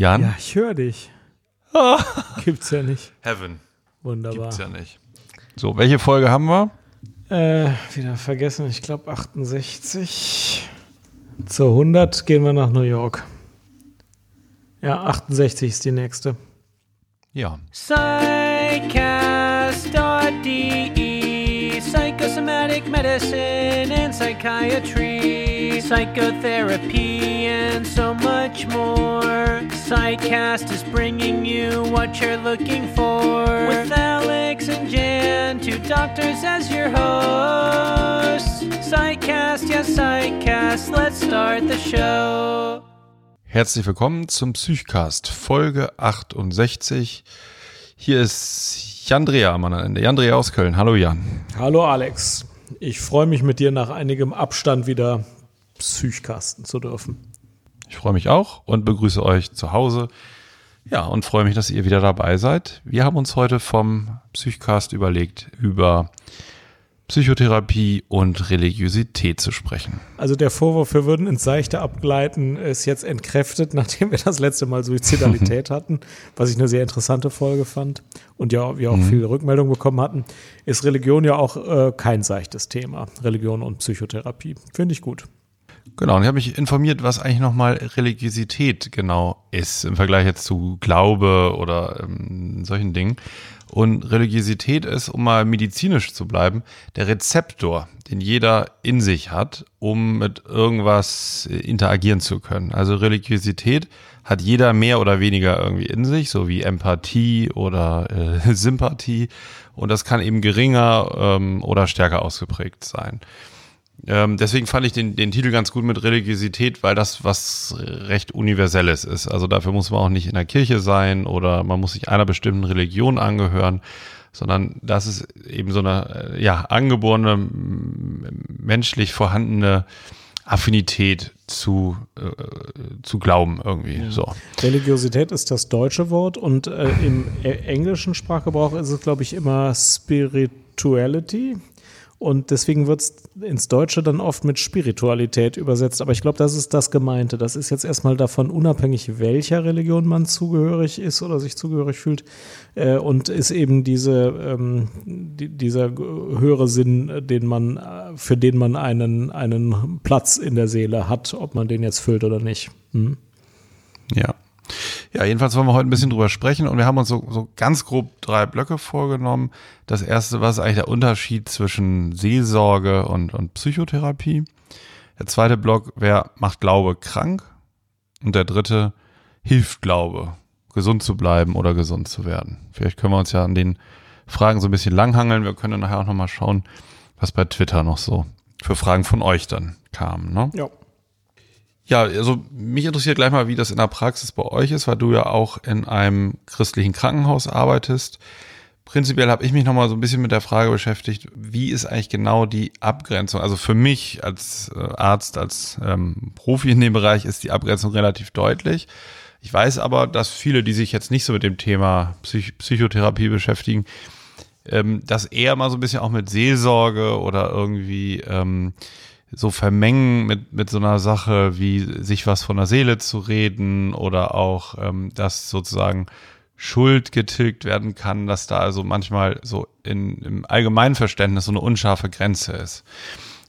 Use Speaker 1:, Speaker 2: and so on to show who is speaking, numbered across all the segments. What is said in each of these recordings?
Speaker 1: Jan?
Speaker 2: Ja, ich höre dich. Gibt's ja nicht.
Speaker 1: Heaven.
Speaker 2: Wunderbar.
Speaker 1: Gibt's ja nicht. So, welche Folge haben wir?
Speaker 2: Äh, wieder vergessen, ich glaube 68. Zur 100 gehen wir nach New York. Ja, 68 ist die nächste.
Speaker 1: Ja.
Speaker 3: Psychcast.de Psychosomatic Medicine and Psychiatry Psychotherapy and so much more Psychcast is bringing you what you're looking for With Alex and Jan, two doctors as your hosts Psychcast, yes Psychcast, let's start the show
Speaker 1: Herzlich willkommen zum Psychcast, Folge 68. Hier ist Jandrea am anderen Ende. Jandrea aus Köln. Hallo Jan.
Speaker 2: Hallo Alex. Ich freue mich mit dir nach einigem Abstand wieder Psychcasten zu dürfen.
Speaker 1: Ich freue mich auch und begrüße euch zu Hause. Ja, und freue mich, dass ihr wieder dabei seid. Wir haben uns heute vom Psychcast überlegt, über Psychotherapie und Religiosität zu sprechen.
Speaker 2: Also der Vorwurf, wir würden ins Seichte abgleiten, ist jetzt entkräftet, nachdem wir das letzte Mal Suizidalität hatten, was ich eine sehr interessante Folge fand und ja, wir auch
Speaker 1: Mhm.
Speaker 2: viele Rückmeldungen bekommen hatten, ist Religion ja auch äh, kein seichtes Thema. Religion und Psychotherapie. Finde ich gut.
Speaker 1: Genau, und ich habe mich informiert, was eigentlich nochmal Religiosität genau ist im Vergleich jetzt zu Glaube oder ähm, solchen Dingen. Und Religiosität ist, um mal medizinisch zu bleiben, der Rezeptor, den jeder in sich hat, um mit irgendwas äh, interagieren zu können. Also Religiosität hat jeder mehr oder weniger irgendwie in sich, so wie Empathie oder äh, Sympathie. Und das kann eben geringer ähm, oder stärker ausgeprägt sein. Ähm, deswegen fand ich den, den Titel ganz gut mit Religiosität, weil das was recht Universelles ist. Also dafür muss man auch nicht in der Kirche sein oder man muss sich einer bestimmten Religion angehören, sondern das ist eben so eine äh, ja, angeborene, menschlich vorhandene Affinität zu, äh, zu glauben irgendwie. So.
Speaker 2: Religiosität ist das deutsche Wort und äh, im äh, englischen Sprachgebrauch ist es, glaube ich, immer Spirituality. Und deswegen wird es ins Deutsche dann oft mit Spiritualität übersetzt. Aber ich glaube, das ist das Gemeinte. Das ist jetzt erstmal davon unabhängig, welcher Religion man zugehörig ist oder sich zugehörig fühlt. Äh, und ist eben diese, ähm, die, dieser höhere Sinn, äh, den man, äh, für den man einen, einen Platz in der Seele hat, ob man den jetzt füllt oder nicht. Hm?
Speaker 1: Ja. Ja, jedenfalls wollen wir heute ein bisschen drüber sprechen und wir haben uns so, so ganz grob drei Blöcke vorgenommen. Das erste, was ist eigentlich der Unterschied zwischen Seelsorge und, und Psychotherapie? Der zweite Block, wer macht Glaube krank? Und der dritte, hilft Glaube, gesund zu bleiben oder gesund zu werden? Vielleicht können wir uns ja an den Fragen so ein bisschen langhangeln. Wir können nachher auch nochmal schauen, was bei Twitter noch so für Fragen von euch dann kamen. Ne?
Speaker 2: Ja.
Speaker 1: Ja, also mich interessiert gleich mal, wie das in der Praxis bei euch ist, weil du ja auch in einem christlichen Krankenhaus arbeitest. Prinzipiell habe ich mich nochmal so ein bisschen mit der Frage beschäftigt, wie ist eigentlich genau die Abgrenzung? Also für mich als äh, Arzt, als ähm, Profi in dem Bereich ist die Abgrenzung relativ deutlich. Ich weiß aber, dass viele, die sich jetzt nicht so mit dem Thema Psych Psychotherapie beschäftigen, ähm, das eher mal so ein bisschen auch mit Seelsorge oder irgendwie ähm, so vermengen mit, mit so einer Sache wie sich was von der Seele zu reden oder auch, ähm, dass sozusagen Schuld getilgt werden kann, dass da also manchmal so in, im allgemeinen Verständnis so eine unscharfe Grenze ist.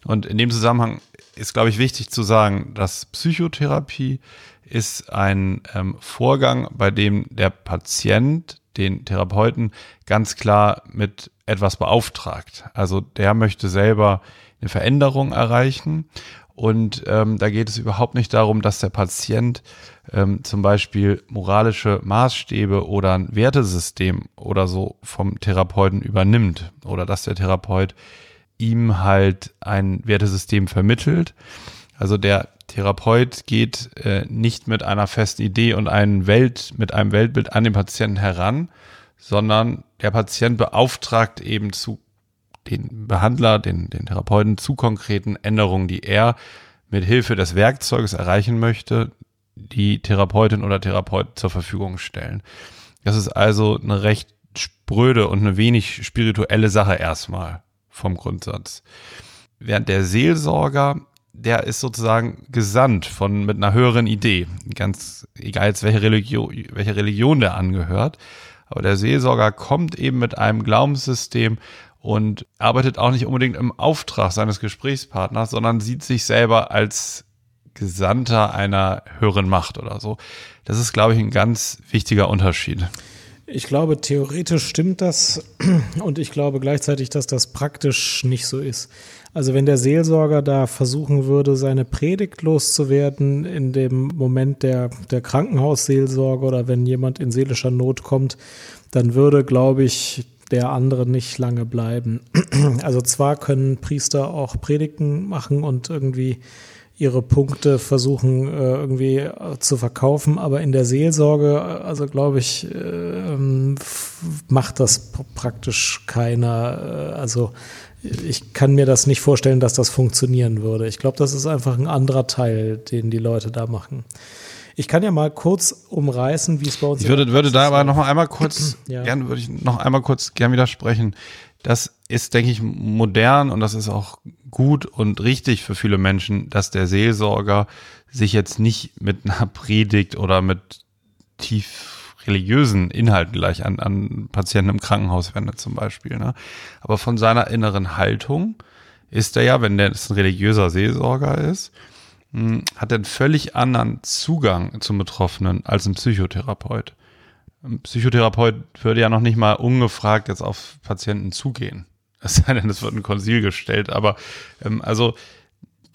Speaker 1: Und in dem Zusammenhang ist, glaube ich, wichtig zu sagen, dass Psychotherapie ist ein ähm, Vorgang, bei dem der Patient den Therapeuten ganz klar mit etwas beauftragt. Also der möchte selber eine Veränderung erreichen. Und ähm, da geht es überhaupt nicht darum, dass der Patient ähm, zum Beispiel moralische Maßstäbe oder ein Wertesystem oder so vom Therapeuten übernimmt oder dass der Therapeut ihm halt ein Wertesystem vermittelt. Also der Therapeut geht äh, nicht mit einer festen Idee und einem Welt, mit einem Weltbild an den Patienten heran, sondern der Patient beauftragt eben zu den Behandler, den, den Therapeuten zu konkreten Änderungen, die er mit Hilfe des Werkzeuges erreichen möchte, die Therapeutin oder Therapeut zur Verfügung stellen. Das ist also eine recht spröde und eine wenig spirituelle Sache erstmal vom Grundsatz. Während der Seelsorger der ist sozusagen gesandt von mit einer höheren Idee. Ganz egal jetzt welche Religion, welche Religion der angehört. Aber der Seelsorger kommt eben mit einem Glaubenssystem und arbeitet auch nicht unbedingt im Auftrag seines Gesprächspartners, sondern sieht sich selber als Gesandter einer höheren Macht oder so. Das ist, glaube ich, ein ganz wichtiger Unterschied.
Speaker 2: Ich glaube, theoretisch stimmt das und ich glaube gleichzeitig, dass das praktisch nicht so ist. Also wenn der Seelsorger da versuchen würde, seine Predigt loszuwerden in dem Moment der, der Krankenhausseelsorge oder wenn jemand in seelischer Not kommt, dann würde, glaube ich, der andere nicht lange bleiben. Also zwar können Priester auch Predigten machen und irgendwie ihre Punkte versuchen äh, irgendwie äh, zu verkaufen, aber in der Seelsorge, äh, also glaube ich, ähm, macht das praktisch keiner. Also ich kann mir das nicht vorstellen, dass das funktionieren würde. Ich glaube, das ist einfach ein anderer Teil, den die Leute da machen. Ich kann ja mal kurz umreißen, wie es bei uns
Speaker 1: ist. Ich würde, würde da aber noch mal einmal kurz, ja. gerne würde ich noch einmal kurz gern widersprechen. Das ist, denke ich, modern und das ist auch gut und richtig für viele Menschen, dass der Seelsorger sich jetzt nicht mit einer Predigt oder mit tief religiösen Inhalten gleich an, an Patienten im Krankenhaus wendet zum Beispiel. Ne? Aber von seiner inneren Haltung ist er ja, wenn der ein religiöser Seelsorger ist, hat er einen völlig anderen Zugang zum Betroffenen als ein Psychotherapeut. Ein Psychotherapeut würde ja noch nicht mal ungefragt jetzt auf Patienten zugehen. Es sei denn, es wird ein Konsil gestellt, aber ähm, also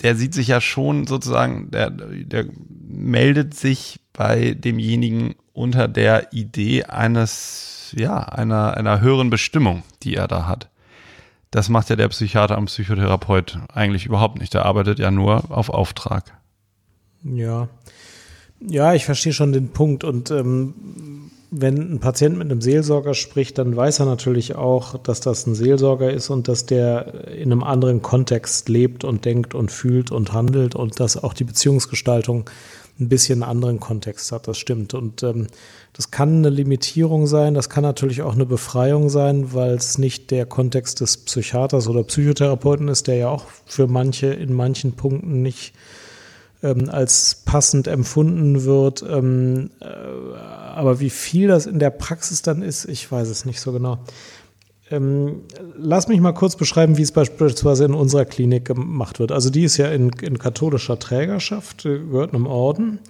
Speaker 1: der sieht sich ja schon sozusagen, der, der meldet sich bei demjenigen unter der Idee eines, ja, einer, einer höheren Bestimmung, die er da hat. Das macht ja der Psychiater und Psychotherapeut eigentlich überhaupt nicht. Der arbeitet ja nur auf Auftrag.
Speaker 2: Ja. Ja, ich verstehe schon den Punkt und ähm, wenn ein Patient mit einem Seelsorger spricht, dann weiß er natürlich auch, dass das ein Seelsorger ist und dass der in einem anderen Kontext lebt und denkt und fühlt und handelt und dass auch die Beziehungsgestaltung ein bisschen anderen Kontext hat. Das stimmt. Und ähm, das kann eine Limitierung sein, das kann natürlich auch eine Befreiung sein, weil es nicht der Kontext des Psychiaters oder Psychotherapeuten ist, der ja auch für manche in manchen Punkten nicht ähm, als passend empfunden wird. Ähm, äh, aber wie viel das in der Praxis dann ist, ich weiß es nicht so genau. Ähm, lass mich mal kurz beschreiben, wie es beispielsweise in unserer Klinik gemacht wird. Also die ist ja in, in katholischer Trägerschaft, gehört einem Orden.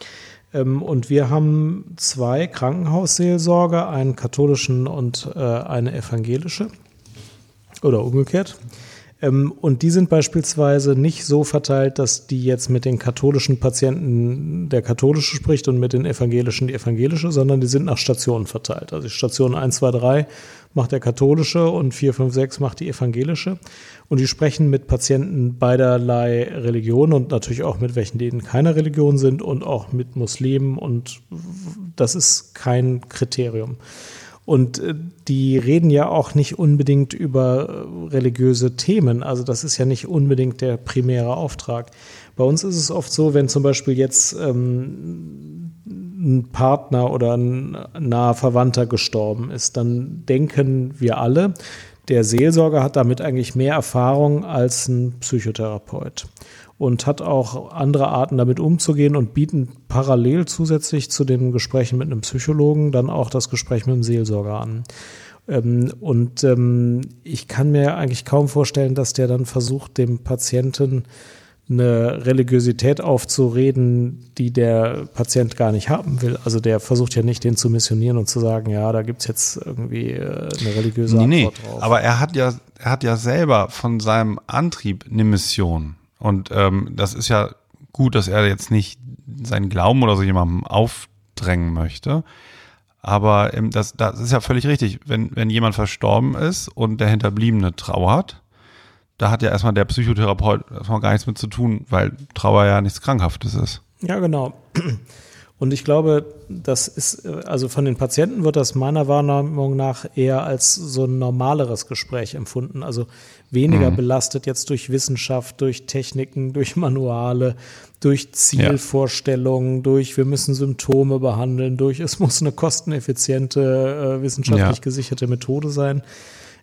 Speaker 2: Ähm, und wir haben zwei Krankenhausseelsorger, einen katholischen und äh, eine evangelische. Oder umgekehrt. Ähm, und die sind beispielsweise nicht so verteilt, dass die jetzt mit den katholischen Patienten der katholische spricht und mit den evangelischen die evangelische, sondern die sind nach Stationen verteilt. Also Station 1, 2, 3 macht der katholische und 4, 5, 6 macht die evangelische. Und die sprechen mit Patienten beiderlei Religionen und natürlich auch mit welchen, denen keine Religion sind und auch mit Muslimen. Und das ist kein Kriterium. Und äh, die reden ja auch nicht unbedingt über äh, religiöse Themen. Also das ist ja nicht unbedingt der primäre Auftrag. Bei uns ist es oft so, wenn zum Beispiel jetzt ähm, ein Partner oder ein naher Verwandter gestorben ist, dann denken wir alle, der Seelsorger hat damit eigentlich mehr Erfahrung als ein Psychotherapeut und hat auch andere Arten damit umzugehen und bieten parallel zusätzlich zu den Gesprächen mit einem Psychologen dann auch das Gespräch mit dem Seelsorger an. Ähm, und ähm, ich kann mir eigentlich kaum vorstellen, dass der dann versucht, dem Patienten eine Religiosität aufzureden, die der Patient gar nicht haben will. Also der versucht ja nicht, den zu missionieren und zu sagen, ja, da gibt's jetzt irgendwie äh, eine religiöse
Speaker 1: nee,
Speaker 2: Antwort
Speaker 1: nee,
Speaker 2: drauf.
Speaker 1: Aber er hat ja, er hat ja selber von seinem Antrieb eine Mission. Und ähm, das ist ja gut, dass er jetzt nicht seinen Glauben oder so jemandem aufdrängen möchte. Aber ähm, das, das ist ja völlig richtig. Wenn, wenn jemand verstorben ist und der Hinterbliebene trauert, da hat ja erstmal der Psychotherapeut erstmal gar nichts mit zu tun, weil Trauer ja nichts Krankhaftes ist.
Speaker 2: Ja, genau. Und ich glaube, das ist, äh, also von den Patienten wird das meiner Wahrnehmung nach eher als so ein normaleres Gespräch empfunden. Also weniger mhm. belastet jetzt durch Wissenschaft, durch Techniken, durch Manuale, durch Zielvorstellungen, ja. durch wir müssen Symptome behandeln, durch es muss eine kosteneffiziente, äh, wissenschaftlich ja. gesicherte Methode sein.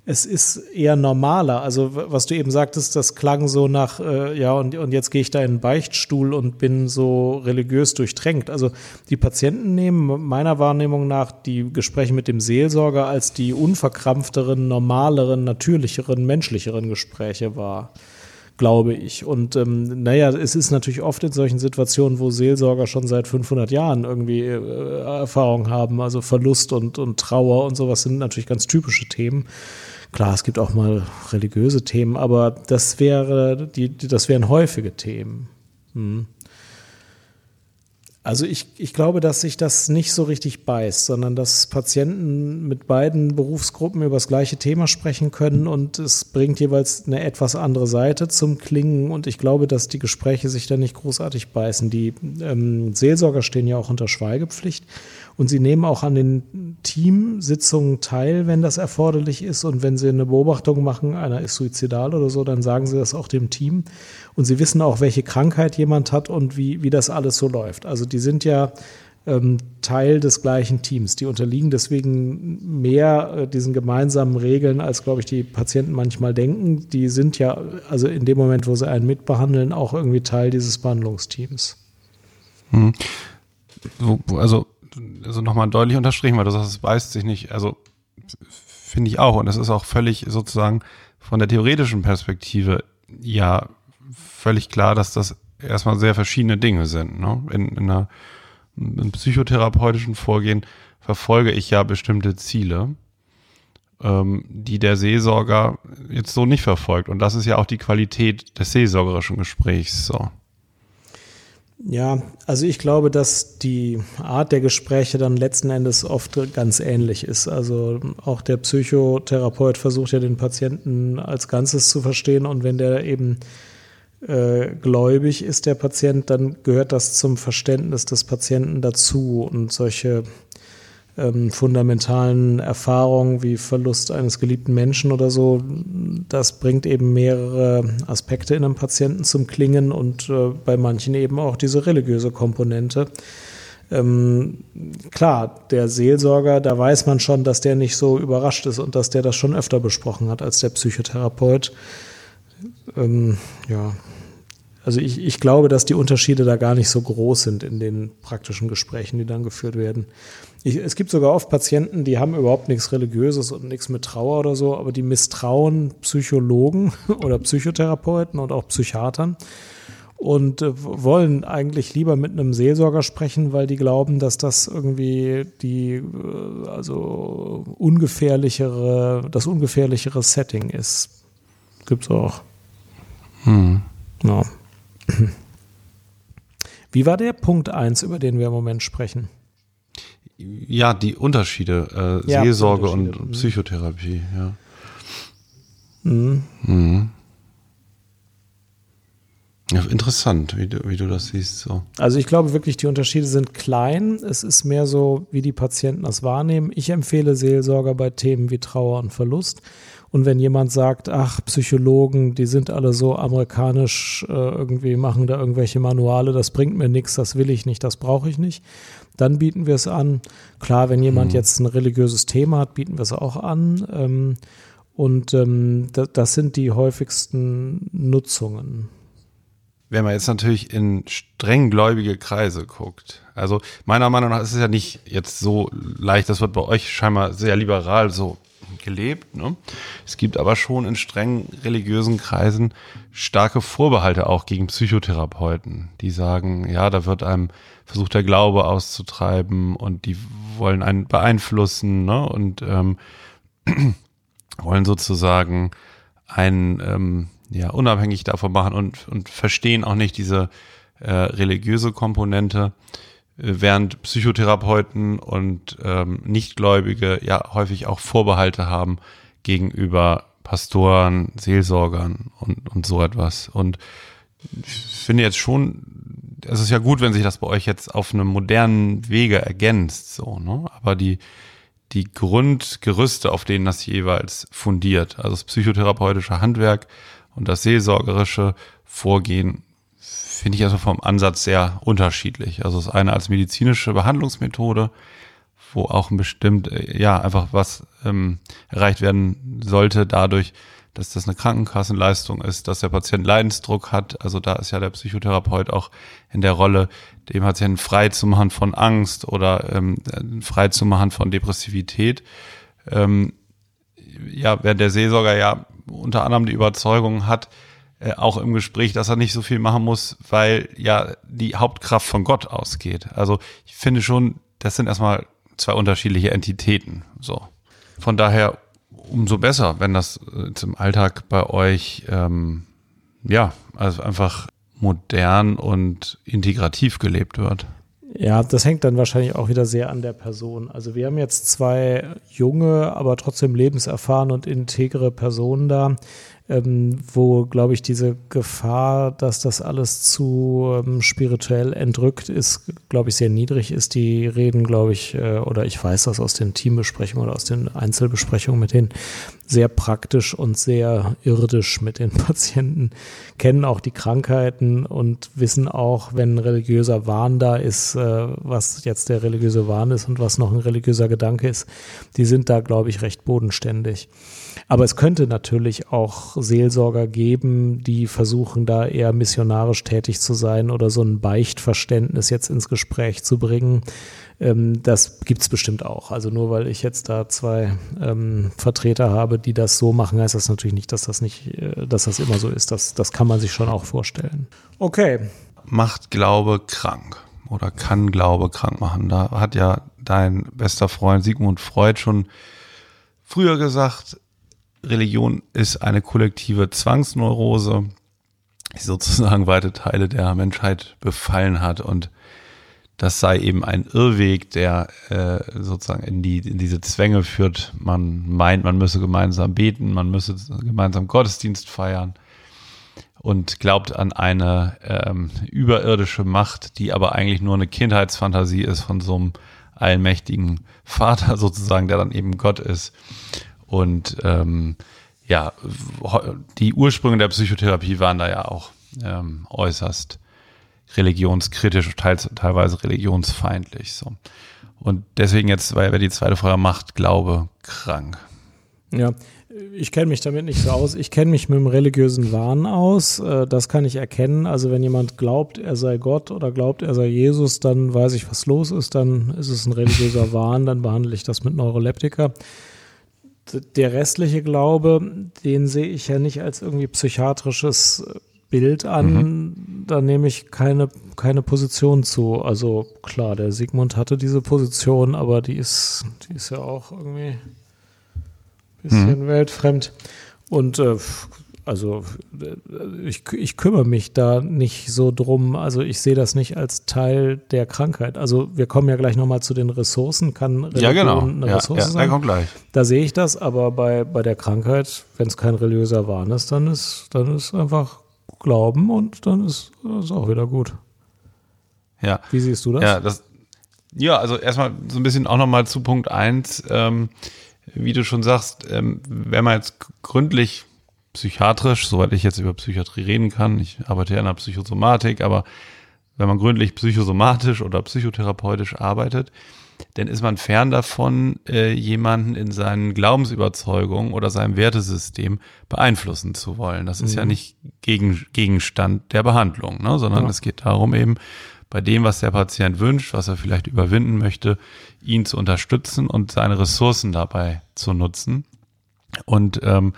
Speaker 2: Es ist eher normaler. Also was du eben sagtest, das klang so nach, äh, ja, und, und jetzt gehe ich da in den Beichtstuhl und bin so religiös durchtränkt. Also die Patienten nehmen meiner Wahrnehmung nach die Gespräche mit dem Seelsorger als die unverkrampfteren, normaleren, natürlicheren, menschlicheren Gespräche wahr glaube ich. Und ähm, naja, es ist natürlich oft in solchen Situationen, wo Seelsorger schon seit 500 Jahren irgendwie äh, Erfahrung haben, also Verlust und, und Trauer und sowas sind natürlich ganz typische Themen. Klar, es gibt auch mal religiöse Themen, aber das wäre, die, das wären häufige Themen. Hm. Also ich, ich glaube, dass sich das nicht so richtig beißt, sondern dass Patienten mit beiden Berufsgruppen über das gleiche Thema sprechen können und es bringt jeweils eine etwas andere Seite zum Klingen und ich glaube, dass die Gespräche sich da nicht großartig beißen. Die ähm, Seelsorger stehen ja auch unter Schweigepflicht und sie nehmen auch an den Teamsitzungen teil, wenn das erforderlich ist. Und wenn sie eine Beobachtung machen, einer ist suizidal oder so, dann sagen sie das auch dem Team. Und sie wissen auch, welche Krankheit jemand hat und wie, wie das alles so läuft. Also die sind ja ähm, Teil des gleichen Teams. Die unterliegen deswegen mehr äh, diesen gemeinsamen Regeln, als, glaube ich, die Patienten manchmal denken. Die sind ja, also in dem Moment, wo sie einen mitbehandeln, auch irgendwie Teil dieses Behandlungsteams.
Speaker 1: Hm. Also also nochmal deutlich unterstrichen, weil du sagst, es beißt sich nicht. Also finde ich auch. Und das ist auch völlig sozusagen von der theoretischen Perspektive ja völlig klar, dass das erstmal sehr verschiedene Dinge sind. Ne? In, in einer im psychotherapeutischen Vorgehen verfolge ich ja bestimmte Ziele, ähm, die der Seelsorger jetzt so nicht verfolgt. Und das ist ja auch die Qualität des seelsorgerischen Gesprächs. So.
Speaker 2: Ja, also ich glaube, dass die Art der Gespräche dann letzten Endes oft ganz ähnlich ist. Also auch der Psychotherapeut versucht ja den Patienten als Ganzes zu verstehen und wenn der eben äh, gläubig ist, der Patient, dann gehört das zum Verständnis des Patienten dazu und solche ähm, fundamentalen Erfahrungen wie Verlust eines geliebten Menschen oder so, das bringt eben mehrere Aspekte in einem Patienten zum Klingen und äh, bei manchen eben auch diese religiöse Komponente. Ähm, klar, der Seelsorger, da weiß man schon, dass der nicht so überrascht ist und dass der das schon öfter besprochen hat als der Psychotherapeut. Ähm, ja, also ich, ich glaube, dass die Unterschiede da gar nicht so groß sind in den praktischen Gesprächen, die dann geführt werden. Ich, es gibt sogar oft Patienten, die haben überhaupt nichts Religiöses und nichts mit Trauer oder so, aber die misstrauen Psychologen oder Psychotherapeuten und auch Psychiatern und äh, wollen eigentlich lieber mit einem Seelsorger sprechen, weil die glauben, dass das irgendwie die äh, also ungefährlichere, das ungefährlichere Setting ist. Gibt's auch. Hm. Ja. Wie war der Punkt 1, über den wir im Moment sprechen?
Speaker 1: Ja, die Unterschiede, äh, ja, Seelsorge Unterschiede. und mhm. Psychotherapie, ja. Mhm. Mhm. Ja, interessant, wie du, wie du das siehst. So.
Speaker 2: Also ich glaube wirklich, die Unterschiede sind klein. Es ist mehr so, wie die Patienten das wahrnehmen. Ich empfehle Seelsorger bei Themen wie Trauer und Verlust. Und wenn jemand sagt, ach, Psychologen, die sind alle so amerikanisch, äh, irgendwie machen da irgendwelche Manuale, das bringt mir nichts, das will ich nicht, das brauche ich nicht, dann bieten wir es an. Klar, wenn jemand mhm. jetzt ein religiöses Thema hat, bieten wir es auch an. Ähm, und ähm, das, das sind die häufigsten Nutzungen.
Speaker 1: Wenn man jetzt natürlich in strenggläubige Kreise guckt, also meiner Meinung nach ist es ja nicht jetzt so leicht, das wird bei euch scheinbar sehr liberal so gelebt. Ne? Es gibt aber schon in streng religiösen Kreisen starke Vorbehalte auch gegen Psychotherapeuten, die sagen, ja, da wird einem versucht der Glaube auszutreiben und die wollen einen beeinflussen ne? und ähm, wollen sozusagen einen ähm, ja, unabhängig davon machen und, und verstehen auch nicht diese äh, religiöse Komponente während Psychotherapeuten und ähm, Nichtgläubige ja häufig auch Vorbehalte haben gegenüber Pastoren, Seelsorgern und, und so etwas. Und ich finde jetzt schon, es ist ja gut, wenn sich das bei euch jetzt auf einem modernen Wege ergänzt, so, ne? Aber die, die Grundgerüste, auf denen das jeweils fundiert, also das psychotherapeutische Handwerk und das seelsorgerische Vorgehen, finde ich also vom Ansatz sehr unterschiedlich. Also das eine als medizinische Behandlungsmethode, wo auch ein bestimmt, äh, ja, einfach was ähm, erreicht werden sollte dadurch, dass das eine Krankenkassenleistung ist, dass der Patient Leidensdruck hat. Also da ist ja der Psychotherapeut auch in der Rolle, dem Patienten frei zu machen von Angst oder ähm, frei zu machen von Depressivität. Ähm, ja, während der Seelsorger ja unter anderem die Überzeugung hat, äh, auch im Gespräch, dass er nicht so viel machen muss, weil ja die Hauptkraft von Gott ausgeht. Also ich finde schon, das sind erstmal zwei unterschiedliche Entitäten. So. Von daher umso besser, wenn das äh, im Alltag bei euch ähm, ja, also einfach modern und integrativ gelebt wird.
Speaker 2: Ja, das hängt dann wahrscheinlich auch wieder sehr an der Person. Also wir haben jetzt zwei junge, aber trotzdem lebenserfahren und integre Personen da ähm, wo, glaube ich, diese Gefahr, dass das alles zu ähm, spirituell entrückt ist, glaube ich, sehr niedrig ist. Die reden, glaube ich, äh, oder ich weiß das aus den Teambesprechungen oder aus den Einzelbesprechungen mit denen, sehr praktisch und sehr irdisch mit den Patienten, kennen auch die Krankheiten und wissen auch, wenn religiöser Wahn da ist, äh, was jetzt der religiöse Wahn ist und was noch ein religiöser Gedanke ist. Die sind da, glaube ich, recht bodenständig. Aber es könnte natürlich auch Seelsorger geben, die versuchen, da eher missionarisch tätig zu sein oder so ein Beichtverständnis jetzt ins Gespräch zu bringen. Ähm, das es bestimmt auch. Also nur weil ich jetzt da zwei ähm, Vertreter habe, die das so machen, heißt das natürlich nicht, dass das nicht, äh, dass das immer so ist. Das, das kann man sich schon auch vorstellen. Okay.
Speaker 1: Macht Glaube krank oder kann Glaube krank machen. Da hat ja dein bester Freund Sigmund Freud schon früher gesagt, Religion ist eine kollektive Zwangsneurose, die sozusagen weite Teile der Menschheit befallen hat und das sei eben ein Irrweg, der äh, sozusagen in, die, in diese Zwänge führt. Man meint, man müsse gemeinsam beten, man müsse gemeinsam Gottesdienst feiern und glaubt an eine ähm, überirdische Macht, die aber eigentlich nur eine Kindheitsfantasie ist von so einem allmächtigen Vater sozusagen, der dann eben Gott ist. Und ähm, ja, die Ursprünge der Psychotherapie waren da ja auch ähm, äußerst religionskritisch, teils, teilweise religionsfeindlich. So. Und deswegen jetzt, weil wir die zweite Frage macht, Glaube krank.
Speaker 2: Ja, ich kenne mich damit nicht so aus. Ich kenne mich mit dem religiösen Wahn aus. Äh, das kann ich erkennen. Also wenn jemand glaubt, er sei Gott oder glaubt, er sei Jesus, dann weiß ich, was los ist. Dann ist es ein religiöser Wahn. Dann behandle ich das mit Neuroleptika der restliche Glaube, den sehe ich ja nicht als irgendwie psychiatrisches Bild an. Mhm. Da nehme ich keine, keine Position zu. Also klar, der Sigmund hatte diese Position, aber die ist, die ist ja auch irgendwie ein bisschen mhm. weltfremd. Und äh, also äh, ich, ich kümmere mich da nicht so drum. Also ich sehe das nicht als Teil der Krankheit. Also wir kommen ja gleich nochmal zu den Ressourcen. Kann
Speaker 1: Religion ja, genau. eine ja, Ressource ja, sein? kommt gleich.
Speaker 2: Da sehe ich das, aber bei, bei der Krankheit, wenn es kein religiöser Wahn ist, dann ist, dann ist einfach Glauben und dann ist es auch wieder gut.
Speaker 1: Ja.
Speaker 2: Wie siehst du das?
Speaker 1: Ja, das, ja also erstmal so ein bisschen auch nochmal zu Punkt 1. Ähm, wie du schon sagst, ähm, wenn man jetzt gründlich psychiatrisch, soweit ich jetzt über Psychiatrie reden kann. Ich arbeite ja in der Psychosomatik, aber wenn man gründlich psychosomatisch oder psychotherapeutisch arbeitet, dann ist man fern davon, äh, jemanden in seinen Glaubensüberzeugungen oder seinem Wertesystem beeinflussen zu wollen. Das ist mhm. ja nicht gegen, Gegenstand der Behandlung, ne? sondern ja. es geht darum eben, bei dem, was der Patient wünscht, was er vielleicht überwinden möchte, ihn zu unterstützen und seine Ressourcen dabei zu nutzen. Und ähm,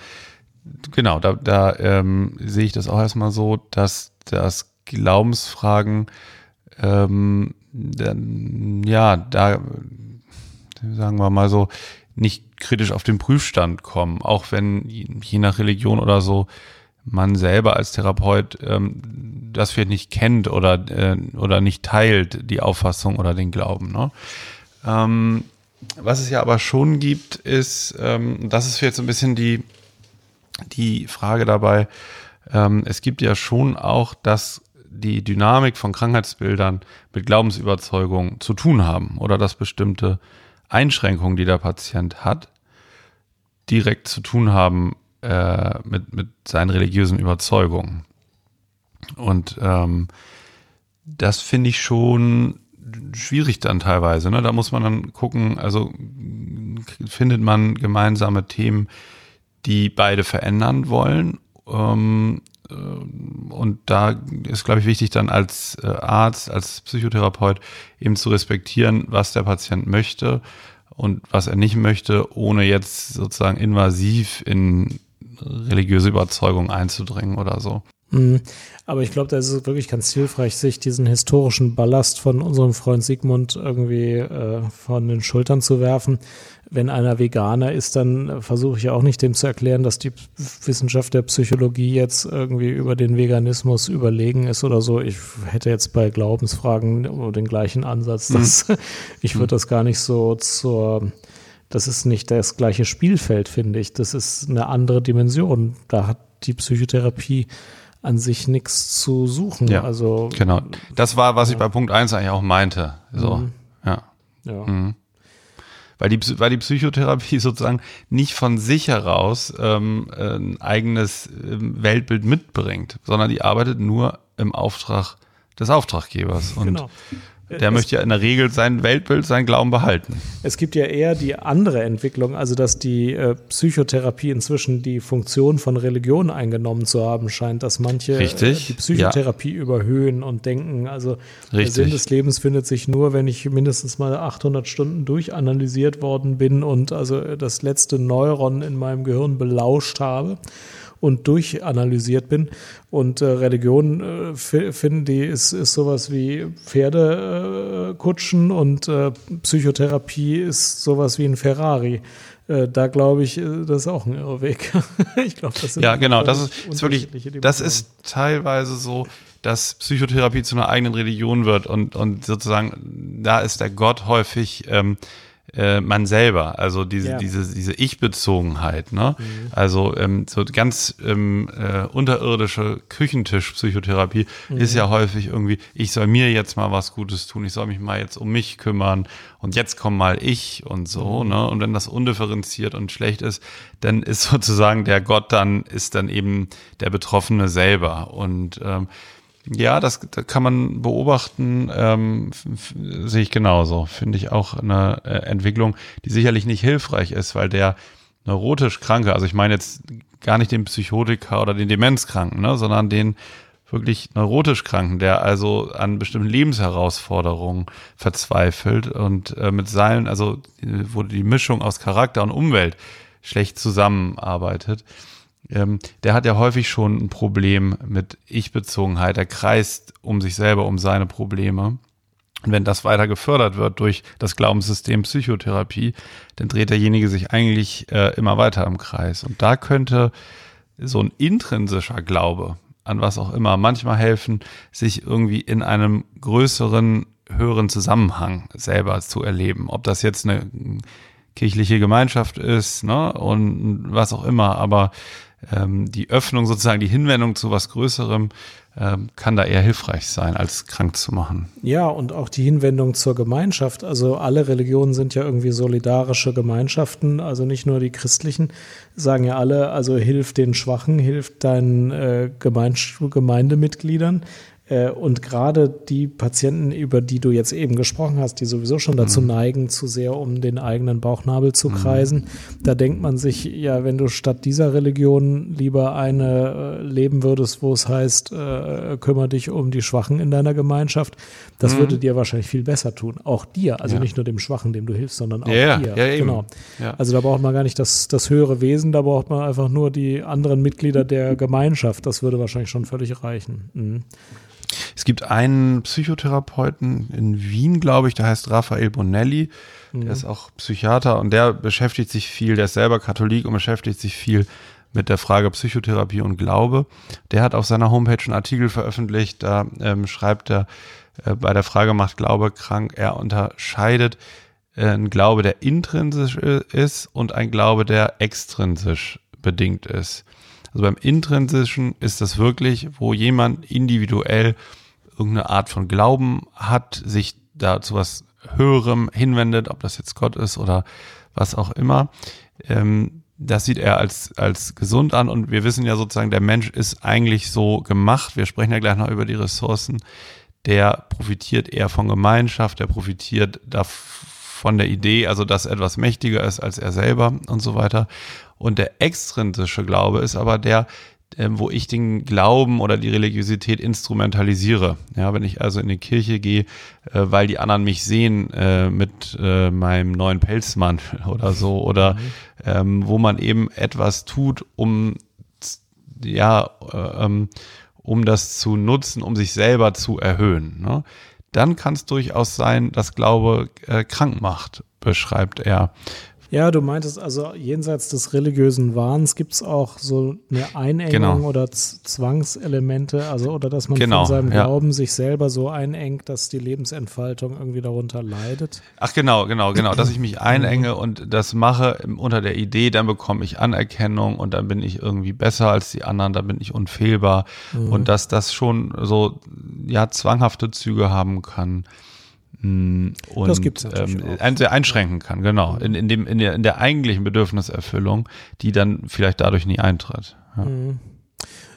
Speaker 1: genau, da, da ähm, sehe ich das auch erstmal so, dass das Glaubensfragen ähm, dann, ja, da sagen wir mal so, nicht kritisch auf den Prüfstand kommen, auch wenn je nach Religion oder so man selber als Therapeut ähm, das vielleicht nicht kennt oder, äh, oder nicht teilt, die Auffassung oder den Glauben. Ne? Ähm, was es ja aber schon gibt, ist, ähm, das ist jetzt ein bisschen die, die Frage dabei, ähm, es gibt ja schon auch, dass die Dynamik von Krankheitsbildern mit Glaubensüberzeugung zu tun haben oder dass bestimmte Einschränkungen, die der Patient hat, direkt zu tun haben äh, mit, mit seinen religiösen Überzeugungen. Und ähm, das finde ich schon schwierig dann teilweise. Ne? Da muss man dann gucken, also findet man gemeinsame Themen, die beide verändern wollen. Ähm, äh, und da ist, glaube ich, wichtig, dann als äh, Arzt, als Psychotherapeut eben zu respektieren, was der Patient möchte und was er nicht möchte, ohne jetzt sozusagen invasiv in religiöse Überzeugung einzudringen oder so.
Speaker 2: Mhm. Aber ich glaube, da ist es wirklich ganz hilfreich, sich diesen historischen Ballast von unserem Freund Sigmund irgendwie äh, von den Schultern zu werfen. Wenn einer Veganer ist, dann versuche ich auch nicht dem zu erklären, dass die Wissenschaft der Psychologie jetzt irgendwie über den Veganismus überlegen ist oder so. Ich hätte jetzt bei Glaubensfragen den gleichen Ansatz. Dass mhm. Ich würde das gar nicht so zur das ist nicht das gleiche Spielfeld, finde ich. Das ist eine andere Dimension. Da hat die Psychotherapie an sich nichts zu suchen.
Speaker 1: Ja,
Speaker 2: also,
Speaker 1: genau. Das war, was ich bei Punkt 1 eigentlich auch meinte. So, mhm. ja.
Speaker 2: ja. Mhm.
Speaker 1: Weil die, weil die Psychotherapie sozusagen nicht von sich heraus ähm, ein eigenes ähm, Weltbild mitbringt, sondern die arbeitet nur im Auftrag des Auftraggebers. Und genau. Der möchte ja in der Regel sein Weltbild, sein Glauben behalten.
Speaker 2: Es gibt ja eher die andere Entwicklung, also dass die äh, Psychotherapie inzwischen die Funktion von Religion eingenommen zu haben scheint, dass manche
Speaker 1: äh,
Speaker 2: die Psychotherapie ja. überhöhen und denken, also Richtig. der Sinn des Lebens findet sich nur, wenn ich mindestens mal 800 Stunden durchanalysiert worden bin und also das letzte Neuron in meinem Gehirn belauscht habe und durchanalysiert bin. Und äh, Religion äh, finden die ist, ist sowas wie Pferdekutschen äh, und äh, Psychotherapie ist sowas wie ein Ferrari äh, da glaube ich, das ist auch ein Irrweg.
Speaker 1: ich glaube, das sind ja genau, das ist, ist wirklich, das ist teilweise so, dass Psychotherapie zu einer eigenen Religion wird und und sozusagen da ist der Gott häufig ähm, äh, man selber, also diese, ja. diese, diese Ich-Bezogenheit, ne? Mhm. Also ähm, so ganz ähm, äh, unterirdische Küchentisch-Psychotherapie mhm. ist ja häufig irgendwie, ich soll mir jetzt mal was Gutes tun, ich soll mich mal jetzt um mich kümmern und jetzt komm mal ich und so, mhm. ne? Und wenn das undifferenziert und schlecht ist, dann ist sozusagen der Gott dann, ist dann eben der Betroffene selber. Und ähm, ja, das, das kann man beobachten, ähm, sehe ich genauso. Finde ich auch eine äh, Entwicklung, die sicherlich nicht hilfreich ist, weil der neurotisch Kranke, also ich meine jetzt gar nicht den Psychotiker oder den Demenzkranken, ne, sondern den wirklich neurotisch Kranken, der also an bestimmten Lebensherausforderungen verzweifelt und äh, mit seinen, also wo die Mischung aus Charakter und Umwelt schlecht zusammenarbeitet ähm, der hat ja häufig schon ein Problem mit Ich-Bezogenheit. Er kreist um sich selber, um seine Probleme. Und wenn das weiter gefördert wird durch das Glaubenssystem Psychotherapie, dann dreht derjenige sich eigentlich äh, immer weiter im Kreis. Und da könnte so ein intrinsischer Glaube an was auch immer manchmal helfen, sich irgendwie in einem größeren, höheren Zusammenhang selber zu erleben. Ob das jetzt eine kirchliche Gemeinschaft ist, ne, und was auch immer, aber ähm, die Öffnung sozusagen, die Hinwendung zu was Größerem ähm, kann da eher hilfreich sein, als krank zu machen.
Speaker 2: Ja, und auch die Hinwendung zur Gemeinschaft. Also alle Religionen sind ja irgendwie solidarische Gemeinschaften, also nicht nur die christlichen, sagen ja alle, also hilf den Schwachen, hilf deinen äh, Gemeindemitgliedern. Äh, und gerade die Patienten, über die du jetzt eben gesprochen hast, die sowieso schon dazu mhm. neigen, zu sehr um den eigenen Bauchnabel zu mhm. kreisen, mhm. da denkt man sich, ja, wenn du statt dieser Religion lieber eine äh, leben würdest, wo es heißt, äh, kümmere dich um die Schwachen in deiner Gemeinschaft, das mhm. würde dir wahrscheinlich viel besser tun. Auch dir, also ja. nicht nur dem Schwachen, dem du hilfst, sondern auch
Speaker 1: ja,
Speaker 2: dir.
Speaker 1: Ja,
Speaker 2: genau. Also da braucht man gar nicht das, das höhere Wesen, da braucht man einfach nur die anderen Mitglieder der Gemeinschaft. Das würde wahrscheinlich schon völlig reichen.
Speaker 1: Es gibt einen Psychotherapeuten in Wien, glaube ich, der heißt Raphael Bonelli. Der mhm. ist auch Psychiater und der beschäftigt sich viel, der ist selber Katholik und beschäftigt sich viel mit der Frage Psychotherapie und Glaube. Der hat auf seiner Homepage einen Artikel veröffentlicht, da ähm, schreibt er äh, bei der Frage macht Glaube krank, er unterscheidet äh, ein Glaube, der intrinsisch ist und ein Glaube, der extrinsisch bedingt ist. Also beim Intrinsischen ist das wirklich, wo jemand individuell irgendeine Art von Glauben hat, sich da zu was Höherem hinwendet, ob das jetzt Gott ist oder was auch immer. Ähm, das sieht er als, als gesund an und wir wissen ja sozusagen, der Mensch ist eigentlich so gemacht, wir sprechen ja gleich noch über die Ressourcen, der profitiert eher von Gemeinschaft, der profitiert von der Idee, also dass etwas mächtiger ist als er selber und so weiter. Und der extrinsische Glaube ist aber der, wo ich den Glauben oder die Religiosität instrumentalisiere. Ja, wenn ich also in die Kirche gehe, äh, weil die anderen mich sehen äh, mit äh, meinem neuen Pelzmantel oder so, oder mhm. ähm, wo man eben etwas tut, um ja, äh, ähm, um das zu nutzen, um sich selber zu erhöhen. Ne? Dann kann es durchaus sein, dass Glaube krank macht, beschreibt er.
Speaker 2: Ja, du meintest also, jenseits des religiösen Wahns gibt es auch so eine Einengung genau. oder Zwangselemente, also oder dass man genau, von seinem ja. Glauben sich selber so einengt, dass die Lebensentfaltung irgendwie darunter leidet.
Speaker 1: Ach genau, genau, genau, dass ich mich einenge und das mache unter der Idee, dann bekomme ich Anerkennung und dann bin ich irgendwie besser als die anderen, dann bin ich unfehlbar mhm. und dass das schon so ja zwanghafte Züge haben kann.
Speaker 2: Mm, und das gibt's ähm,
Speaker 1: ein, sehr einschränken kann, genau, in, in, dem, in, der, in der eigentlichen Bedürfniserfüllung, die dann vielleicht dadurch nie eintritt. Ja. Mhm.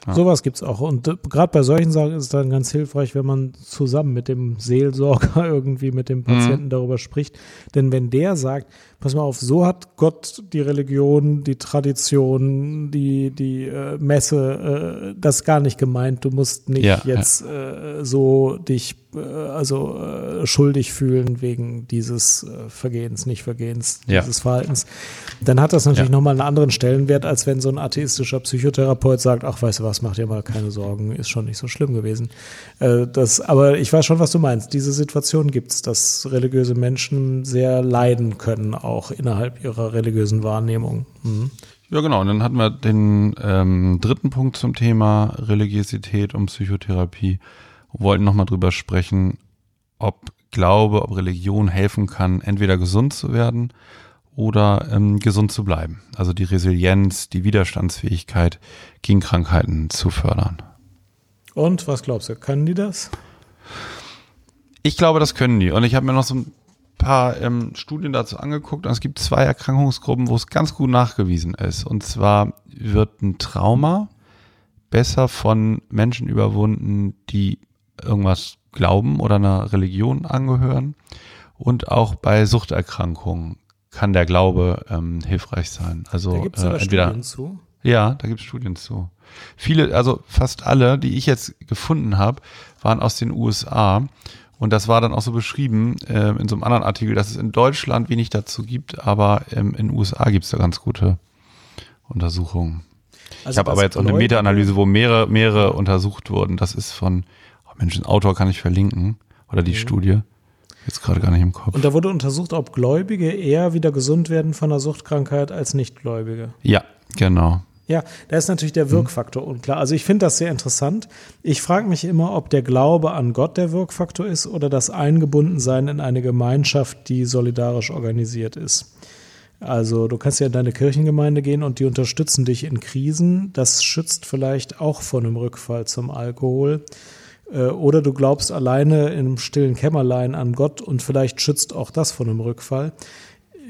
Speaker 2: Ja. Sowas gibt es auch. Und äh, gerade bei solchen Sachen ist es dann ganz hilfreich, wenn man zusammen mit dem Seelsorger irgendwie mit dem Patienten mhm. darüber spricht. Denn wenn der sagt, pass mal auf, so hat Gott die Religion, die Tradition, die, die äh, Messe, äh, das gar nicht gemeint. Du musst nicht ja, jetzt ja. Äh, so dich also äh, schuldig fühlen wegen dieses äh, Vergehens, nicht Vergehens, ja. dieses Verhaltens, dann hat das natürlich ja. nochmal einen anderen Stellenwert, als wenn so ein atheistischer Psychotherapeut sagt, ach, weißt du was, mach dir mal keine Sorgen, ist schon nicht so schlimm gewesen. Äh, das, aber ich weiß schon, was du meinst. Diese Situation gibt es, dass religiöse Menschen sehr leiden können, auch innerhalb ihrer religiösen Wahrnehmung. Mhm.
Speaker 1: Ja, genau. Und dann hatten wir den ähm, dritten Punkt zum Thema Religiosität und Psychotherapie wollten nochmal drüber sprechen, ob Glaube, ob Religion helfen kann, entweder gesund zu werden oder ähm, gesund zu bleiben. Also die Resilienz, die Widerstandsfähigkeit gegen Krankheiten zu fördern.
Speaker 2: Und was glaubst du, können die das?
Speaker 1: Ich glaube, das können die. Und ich habe mir noch so ein paar ähm, Studien dazu angeguckt. Und es gibt zwei Erkrankungsgruppen, wo es ganz gut nachgewiesen ist. Und zwar wird ein Trauma besser von Menschen überwunden, die irgendwas glauben oder einer Religion angehören. Und auch bei Suchterkrankungen kann der Glaube ähm, hilfreich sein. Also da
Speaker 2: gibt's äh, entweder Studien zu.
Speaker 1: Ja, da gibt es Studien zu. Viele, also fast alle, die ich jetzt gefunden habe, waren aus den USA. Und das war dann auch so beschrieben äh, in so einem anderen Artikel, dass es in Deutschland wenig dazu gibt, aber ähm, in den USA gibt es da ganz gute Untersuchungen. Also ich habe aber jetzt auch eine Meta-Analyse, wo mehrere, mehrere untersucht wurden. Das ist von Mensch, den Autor kann ich verlinken oder die mhm. Studie. Jetzt gerade gar nicht im Kopf.
Speaker 2: Und da wurde untersucht, ob Gläubige eher wieder gesund werden von einer Suchtkrankheit als Nichtgläubige.
Speaker 1: Ja, genau.
Speaker 2: Ja, da ist natürlich der Wirkfaktor unklar. Also ich finde das sehr interessant. Ich frage mich immer, ob der Glaube an Gott der Wirkfaktor ist oder das Eingebundensein in eine Gemeinschaft, die solidarisch organisiert ist. Also du kannst ja in deine Kirchengemeinde gehen und die unterstützen dich in Krisen. Das schützt vielleicht auch vor einem Rückfall zum Alkohol. Äh, oder du glaubst alleine im stillen Kämmerlein an Gott und vielleicht schützt auch das von einem Rückfall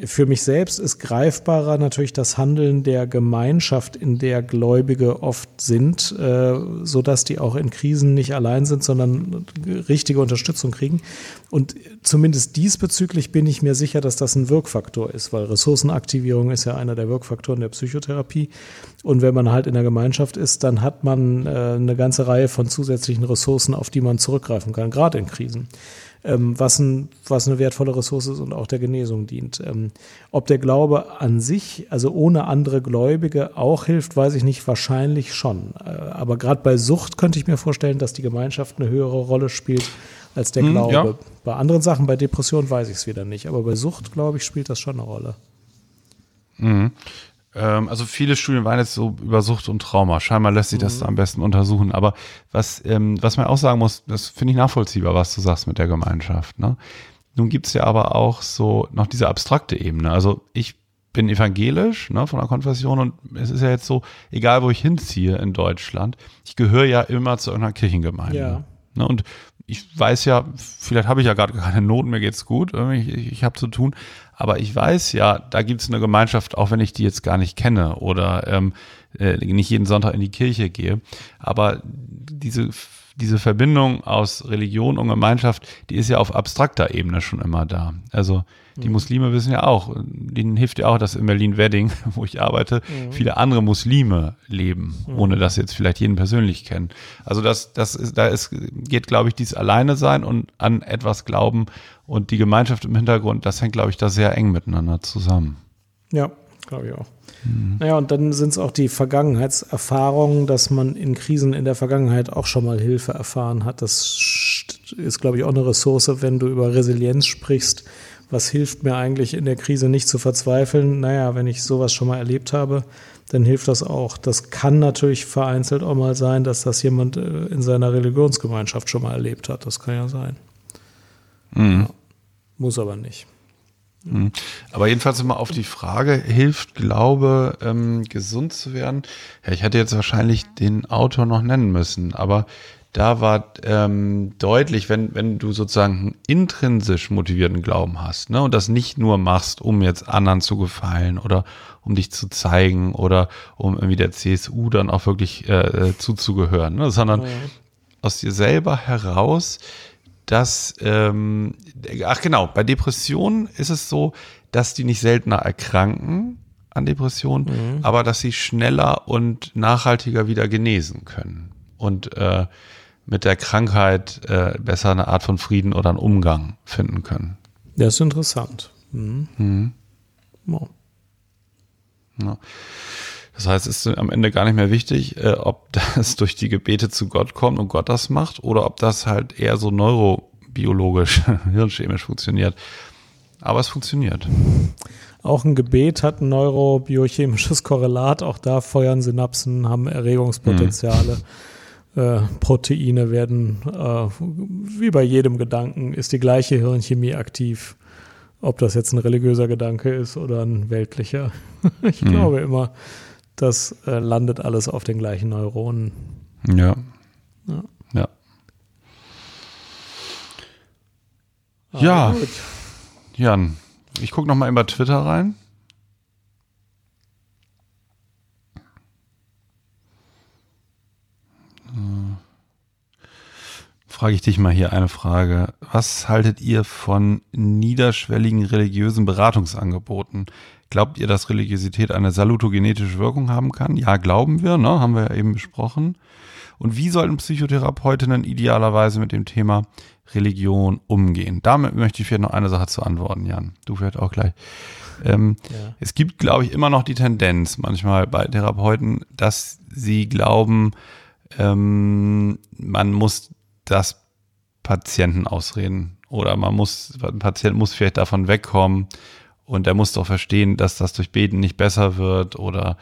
Speaker 2: für mich selbst ist greifbarer natürlich das Handeln der Gemeinschaft, in der Gläubige oft sind, äh, so dass die auch in Krisen nicht allein sind, sondern richtige Unterstützung kriegen. Und zumindest diesbezüglich bin ich mir sicher, dass das ein Wirkfaktor ist, weil Ressourcenaktivierung ist ja einer der Wirkfaktoren der Psychotherapie. Und wenn man halt in der Gemeinschaft ist, dann hat man äh, eine ganze Reihe von zusätzlichen Ressourcen, auf die man zurückgreifen kann, gerade in Krisen was, ein, was eine wertvolle Ressource ist und auch der Genesung dient. Ähm, ob der Glaube an sich, also ohne andere Gläubige, auch hilft, weiß ich nicht, wahrscheinlich schon. Äh, aber gerade bei Sucht könnte ich mir vorstellen, dass die Gemeinschaft eine höhere Rolle spielt als der hm, Glaube. Ja. Bei anderen Sachen, bei Depression weiß ich es wieder nicht, aber bei Sucht, glaube ich, spielt das schon eine Rolle.
Speaker 1: Mhm. Ähm, also viele Studien waren jetzt so über Sucht und Trauma. Scheinbar lässt sich das mhm. am besten untersuchen. Aber was, ähm, was man auch sagen muss, das finde ich nachvollziehbar, was du sagst mit der Gemeinschaft. Ne? Nun gibt's ja aber auch so noch diese abstrakte Ebene. Also ich bin evangelisch ne, von der Konfession und es ist ja jetzt so, egal wo ich hinziehe in Deutschland, ich gehöre ja immer zu irgendeiner Kirchengemeinde. Ja. Ne, und ich weiß ja, vielleicht habe ich ja gerade keine Noten, mir geht's gut, ich, ich, ich habe zu tun, aber ich weiß ja, da gibt es eine Gemeinschaft, auch wenn ich die jetzt gar nicht kenne oder ähm, äh, nicht jeden Sonntag in die Kirche gehe. Aber diese diese Verbindung aus Religion und Gemeinschaft, die ist ja auf abstrakter Ebene schon immer da. Also die
Speaker 2: Mhm.
Speaker 1: Muslime wissen ja auch, denen hilft ja auch, dass in Berlin-Wedding, wo ich arbeite,
Speaker 2: Mhm.
Speaker 1: viele andere Muslime leben, ohne dass sie jetzt vielleicht jeden persönlich kennen. Also das, das ist, da ist, geht, glaube ich, dieses Alleine sein und an etwas glauben und die Gemeinschaft im Hintergrund, das hängt, glaube ich, da sehr eng miteinander zusammen.
Speaker 2: Ja, glaube ich auch. Naja, und dann sind es auch die Vergangenheitserfahrungen, dass man in Krisen in der Vergangenheit auch schon mal Hilfe erfahren hat. Das st- ist, glaube ich, auch eine Ressource, wenn du über Resilienz sprichst. Was hilft mir eigentlich in der Krise nicht zu verzweifeln? Naja, wenn ich sowas schon mal erlebt habe, dann hilft das auch. Das kann natürlich vereinzelt auch mal sein, dass das jemand äh, in seiner Religionsgemeinschaft schon mal erlebt hat. Das kann ja sein. Ja. Muss aber nicht.
Speaker 1: Mhm. Aber jedenfalls immer auf die Frage, hilft Glaube, ähm, gesund zu werden? Ja, ich hätte jetzt wahrscheinlich den Autor noch nennen müssen, aber da war ähm, deutlich, wenn, wenn du sozusagen einen intrinsisch motivierten Glauben hast, ne, und das nicht nur machst, um jetzt anderen zu gefallen oder um dich zu zeigen oder um irgendwie der CSU dann auch wirklich äh, äh, zuzugehören, ne, sondern aus dir selber heraus, dass, ähm, ach genau, bei Depressionen ist es so, dass die nicht seltener erkranken an Depressionen, aber dass sie schneller und nachhaltiger wieder genesen können und äh, mit der Krankheit äh, besser eine Art von Frieden oder einen Umgang finden können.
Speaker 2: Das ist interessant. Mhm. Ja.
Speaker 1: Ja. Das heißt, es ist am Ende gar nicht mehr wichtig, äh, ob das durch die Gebete zu Gott kommt und Gott das macht oder ob das halt eher so neurobiologisch, hirnchemisch funktioniert. Aber es funktioniert.
Speaker 2: Auch ein Gebet hat ein neurobiochemisches Korrelat. Auch da feuern Synapsen, haben Erregungspotenziale. Äh, Proteine werden, äh, wie bei jedem Gedanken, ist die gleiche Hirnchemie aktiv. Ob das jetzt ein religiöser Gedanke ist oder ein weltlicher. ich glaube immer, das äh, landet alles auf den gleichen Neuronen.
Speaker 1: Ja.
Speaker 2: Ja.
Speaker 1: Ja.
Speaker 2: Ah,
Speaker 1: Ja. Jan, ich gucke noch mal über Twitter rein. Frage ich dich mal hier eine Frage. Was haltet ihr von niederschwelligen religiösen Beratungsangeboten? Glaubt ihr, dass Religiosität eine salutogenetische Wirkung haben kann? Ja, glauben wir, ne? haben wir ja eben besprochen. Und wie sollten Psychotherapeutinnen idealerweise mit dem Thema Religion umgehen? Damit möchte ich vielleicht noch eine Sache zu antworten, Jan. Du vielleicht auch gleich. Ähm,
Speaker 2: Ja.
Speaker 1: Es gibt, glaube ich, immer noch die Tendenz manchmal bei Therapeuten, dass sie glauben, ähm, man muss das Patienten ausreden oder man muss, ein Patient muss vielleicht davon wegkommen und er muss doch verstehen, dass das durch Beten nicht besser wird oder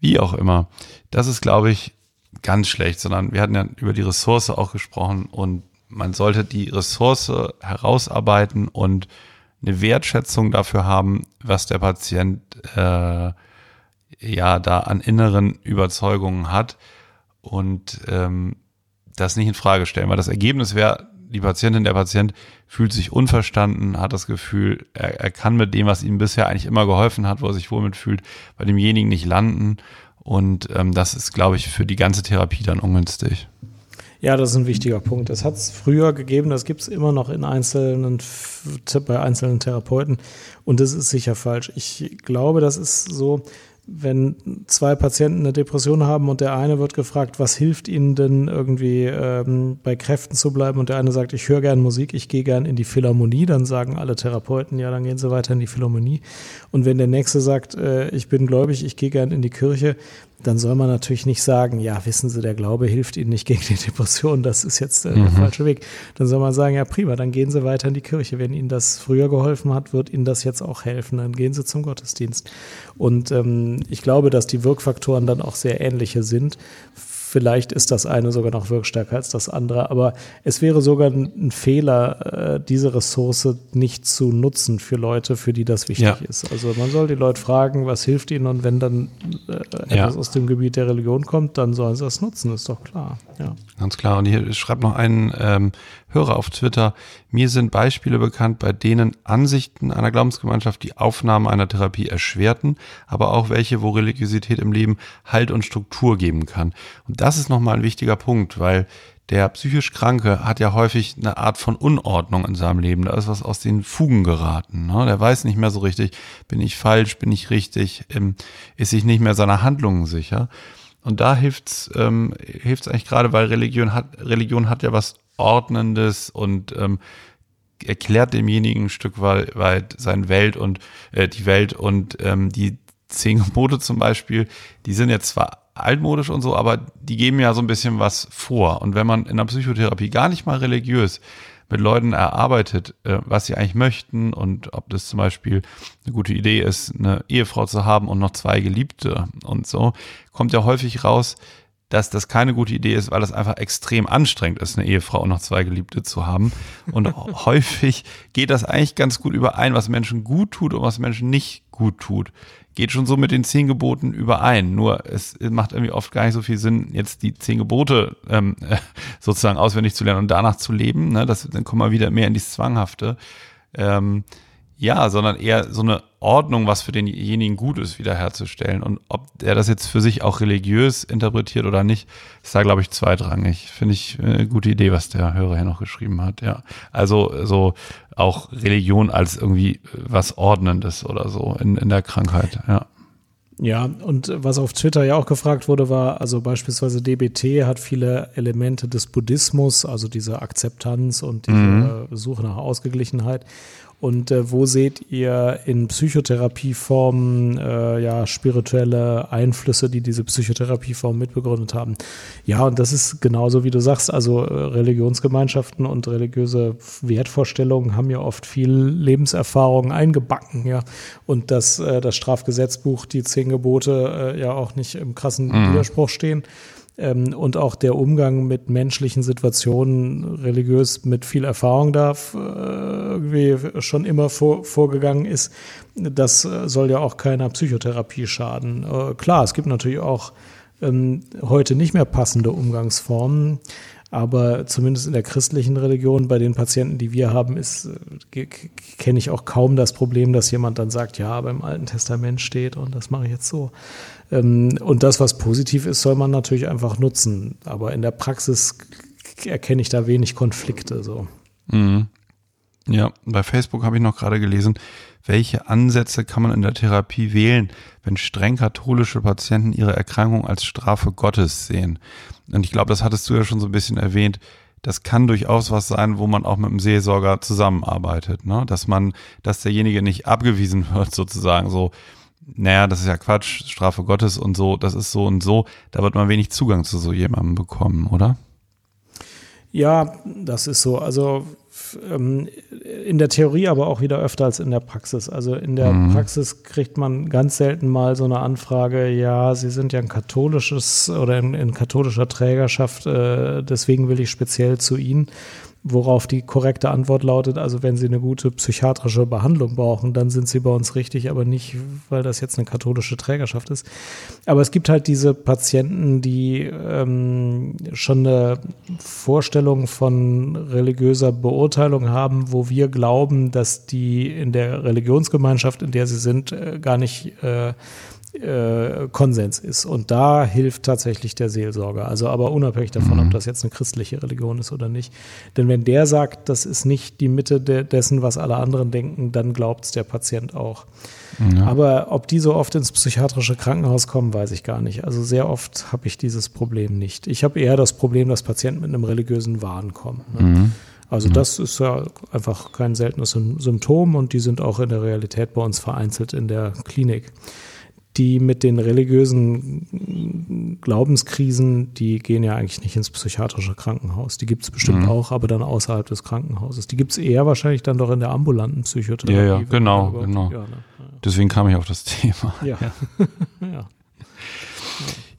Speaker 1: wie auch immer. Das ist, glaube ich, ganz schlecht, sondern wir hatten ja über die Ressource auch gesprochen und man sollte die Ressource herausarbeiten und eine Wertschätzung dafür haben, was der Patient äh, ja da an inneren Überzeugungen hat und ähm, das nicht in Frage stellen, weil das Ergebnis wäre, die Patientin, der Patient fühlt sich unverstanden, hat das Gefühl, er, er kann mit dem, was ihm bisher eigentlich immer geholfen hat, wo er sich wohl mitfühlt, bei demjenigen nicht landen. Und ähm, das ist, glaube ich, für die ganze Therapie dann ungünstig.
Speaker 2: Ja, das ist ein wichtiger Punkt. Das hat es früher gegeben, das gibt es immer noch in einzelnen, bei einzelnen Therapeuten und das ist sicher falsch. Ich glaube, das ist so, wenn zwei Patienten eine Depression haben und der eine wird gefragt, was hilft ihnen denn irgendwie ähm, bei Kräften zu bleiben und der eine sagt, ich höre gern Musik, ich gehe gern in die Philharmonie, dann sagen alle Therapeuten, ja, dann gehen sie weiter in die Philharmonie. Und wenn der nächste sagt, äh, ich bin gläubig, ich gehe gern in die Kirche, dann soll man natürlich nicht sagen, ja, wissen Sie, der Glaube hilft Ihnen nicht gegen die Depression, das ist jetzt äh, der falsche Weg. Dann soll man sagen, ja, prima, dann gehen Sie weiter in die Kirche. Wenn Ihnen das früher geholfen hat, wird Ihnen das jetzt auch helfen. Dann gehen Sie zum Gottesdienst. Und ähm, ich glaube, dass die Wirkfaktoren dann auch sehr ähnliche sind. Vielleicht ist das eine sogar noch wirkstärker als das andere, aber es wäre sogar ein Fehler, äh, diese Ressource nicht zu nutzen für Leute, für die das wichtig
Speaker 1: Ja.
Speaker 2: ist. Also man soll die Leute fragen, was hilft ihnen und wenn dann äh,
Speaker 1: Ja.
Speaker 2: etwas aus dem Gebiet der Religion kommt, dann sollen sie das nutzen, ist doch klar. Ja.
Speaker 1: Ganz klar. Und hier schreibt noch ein ähm, Hörer auf Twitter, mir sind Beispiele bekannt, bei denen Ansichten einer Glaubensgemeinschaft die Aufnahme einer Therapie erschwerten, aber auch welche, wo Religiosität im Leben Halt und Struktur geben kann. Und das ist nochmal ein wichtiger Punkt, weil der psychisch Kranke hat ja häufig eine Art von Unordnung in seinem Leben. Da ist was aus den Fugen geraten. Ne? Der weiß nicht mehr so richtig, bin ich falsch, bin ich richtig, ähm, ist sich nicht mehr seiner Handlungen sicher. Und da hilft's, ähm, hilft's eigentlich gerade, weil Religion hat, Religion hat ja was Ordnendes und ähm, erklärt demjenigen ein Stück weit, seine Welt und äh, die Welt und ähm, die zehn Gebote zum Beispiel, die sind jetzt zwar altmodisch und so, aber die geben ja so ein bisschen was vor. Und wenn man in der Psychotherapie gar nicht mal religiös mit Leuten erarbeitet, äh, was sie eigentlich möchten und ob das zum Beispiel eine gute Idee ist, eine Ehefrau zu haben und noch zwei Geliebte und so, kommt ja häufig raus, dass das keine gute Idee ist, weil es einfach extrem anstrengend ist, eine Ehefrau und noch zwei Geliebte zu haben. Und häufig geht das eigentlich ganz gut überein, was Menschen gut tut und was Menschen nicht gut tut. Geht schon so mit den zehn Geboten überein. Nur es macht irgendwie oft gar nicht so viel Sinn, jetzt die zehn Gebote ähm, sozusagen auswendig zu lernen und danach zu leben. Ne? Das, dann kommen wir wieder mehr in dieses Zwanghafte. Ähm, ja, sondern eher so eine Ordnung, was für denjenigen gut ist, wiederherzustellen. Und ob er das jetzt für sich auch religiös interpretiert oder nicht, ist da, glaube ich, zweitrangig. Finde ich eine gute Idee, was der Hörer hier noch geschrieben hat, ja. Also so auch Religion als irgendwie was Ordnendes oder so in, in der Krankheit, ja.
Speaker 2: Ja, und was auf Twitter ja auch gefragt wurde, war, also beispielsweise DBT hat viele Elemente des Buddhismus, also diese Akzeptanz und diese mhm. Suche nach Ausgeglichenheit. Und äh, wo seht ihr in Psychotherapieformen äh, ja spirituelle Einflüsse, die diese Psychotherapieform mitbegründet haben? Ja, und das ist genauso wie du sagst. Also äh, Religionsgemeinschaften und religiöse Wertvorstellungen haben ja oft viel Lebenserfahrung eingebacken, ja. Und dass äh, das Strafgesetzbuch, die zehn Gebote äh, ja auch nicht im krassen mhm. Widerspruch stehen ähm, und auch der Umgang mit menschlichen Situationen religiös mit viel Erfahrung da äh, irgendwie schon immer vor, vorgegangen ist, das soll ja auch keiner Psychotherapie schaden. Äh, klar, es gibt natürlich auch ähm, heute nicht mehr passende Umgangsformen. Aber zumindest in der christlichen Religion, bei den Patienten, die wir haben, ist, äh, kenne ich auch kaum das Problem, dass jemand dann sagt, ja, beim Alten Testament steht und das mache ich jetzt so. Ähm, und das, was positiv ist, soll man natürlich einfach nutzen. Aber in der Praxis erkenne ich da wenig Konflikte. So.
Speaker 1: Mhm. Ja, bei Facebook habe ich noch gerade gelesen, welche Ansätze kann man in der Therapie wählen, wenn streng katholische Patienten ihre Erkrankung als Strafe Gottes sehen. Und ich glaube, das hattest du ja schon so ein bisschen erwähnt. Das kann durchaus was sein, wo man auch mit dem Seelsorger zusammenarbeitet, ne? Dass man, dass derjenige nicht abgewiesen wird, sozusagen so, naja, das ist ja Quatsch, Strafe Gottes und so, das ist so und so, da wird man wenig Zugang zu so jemandem bekommen, oder?
Speaker 2: Ja, das ist so. Also ähm, in der Theorie aber auch wieder öfter als in der Praxis. Also in der mhm. Praxis kriegt man ganz selten mal so eine Anfrage, ja, Sie sind ja ein katholisches oder in, in katholischer Trägerschaft, äh, deswegen will ich speziell zu Ihnen. Worauf die korrekte Antwort lautet, also wenn Sie eine gute psychiatrische Behandlung brauchen, dann sind Sie bei uns richtig, aber nicht, weil das jetzt eine katholische Trägerschaft ist. Aber es gibt halt diese Patienten, die ähm, schon eine Vorstellung von religiöser Beurteilung haben, wo wir glauben, dass die in der Religionsgemeinschaft, in der sie sind, äh, gar nicht äh, äh, Konsens ist. Und da hilft tatsächlich der Seelsorger. Also aber unabhängig davon, mhm. ob das jetzt eine christliche Religion ist oder nicht. Denn wenn der sagt, das ist nicht die Mitte de dessen, was alle anderen denken, dann glaubt es der Patient auch. Ja. Aber ob die so oft ins psychiatrische Krankenhaus kommen, weiß ich gar nicht. Also sehr oft habe ich dieses Problem nicht. Ich habe eher das Problem, dass Patienten mit einem religiösen Wahn kommen. Ne? Mhm. Also mhm. das ist ja einfach kein seltenes Symptom und die sind auch in der Realität bei uns vereinzelt in der Klinik die mit den religiösen Glaubenskrisen, die gehen ja eigentlich nicht ins psychiatrische Krankenhaus. Die gibt es bestimmt mhm. auch, aber dann außerhalb des Krankenhauses. Die gibt es eher wahrscheinlich dann doch in der ambulanten Psychotherapie.
Speaker 1: Ja, ja, genau, genau. Ja, ne? Deswegen kam ich auf das Thema.
Speaker 2: Ja. Ja, ja.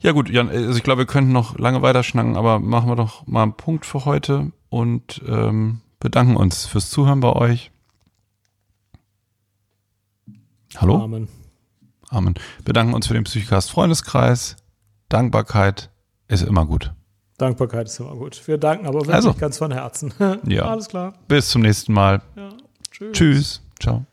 Speaker 1: ja gut, Jan, also ich glaube, wir könnten noch lange weiterschnacken, aber machen wir doch mal einen Punkt für heute und ähm, bedanken uns fürs Zuhören bei euch. Hallo?
Speaker 2: Amen.
Speaker 1: Amen. Bedanken uns für den Psychcast Freundeskreis. Dankbarkeit ist immer gut.
Speaker 2: Dankbarkeit ist immer gut. Wir danken aber wirklich
Speaker 1: also,
Speaker 2: ganz von Herzen.
Speaker 1: ja.
Speaker 2: Alles klar.
Speaker 1: Bis zum nächsten Mal.
Speaker 2: Ja. Tschüss.
Speaker 1: Tschüss. Ciao.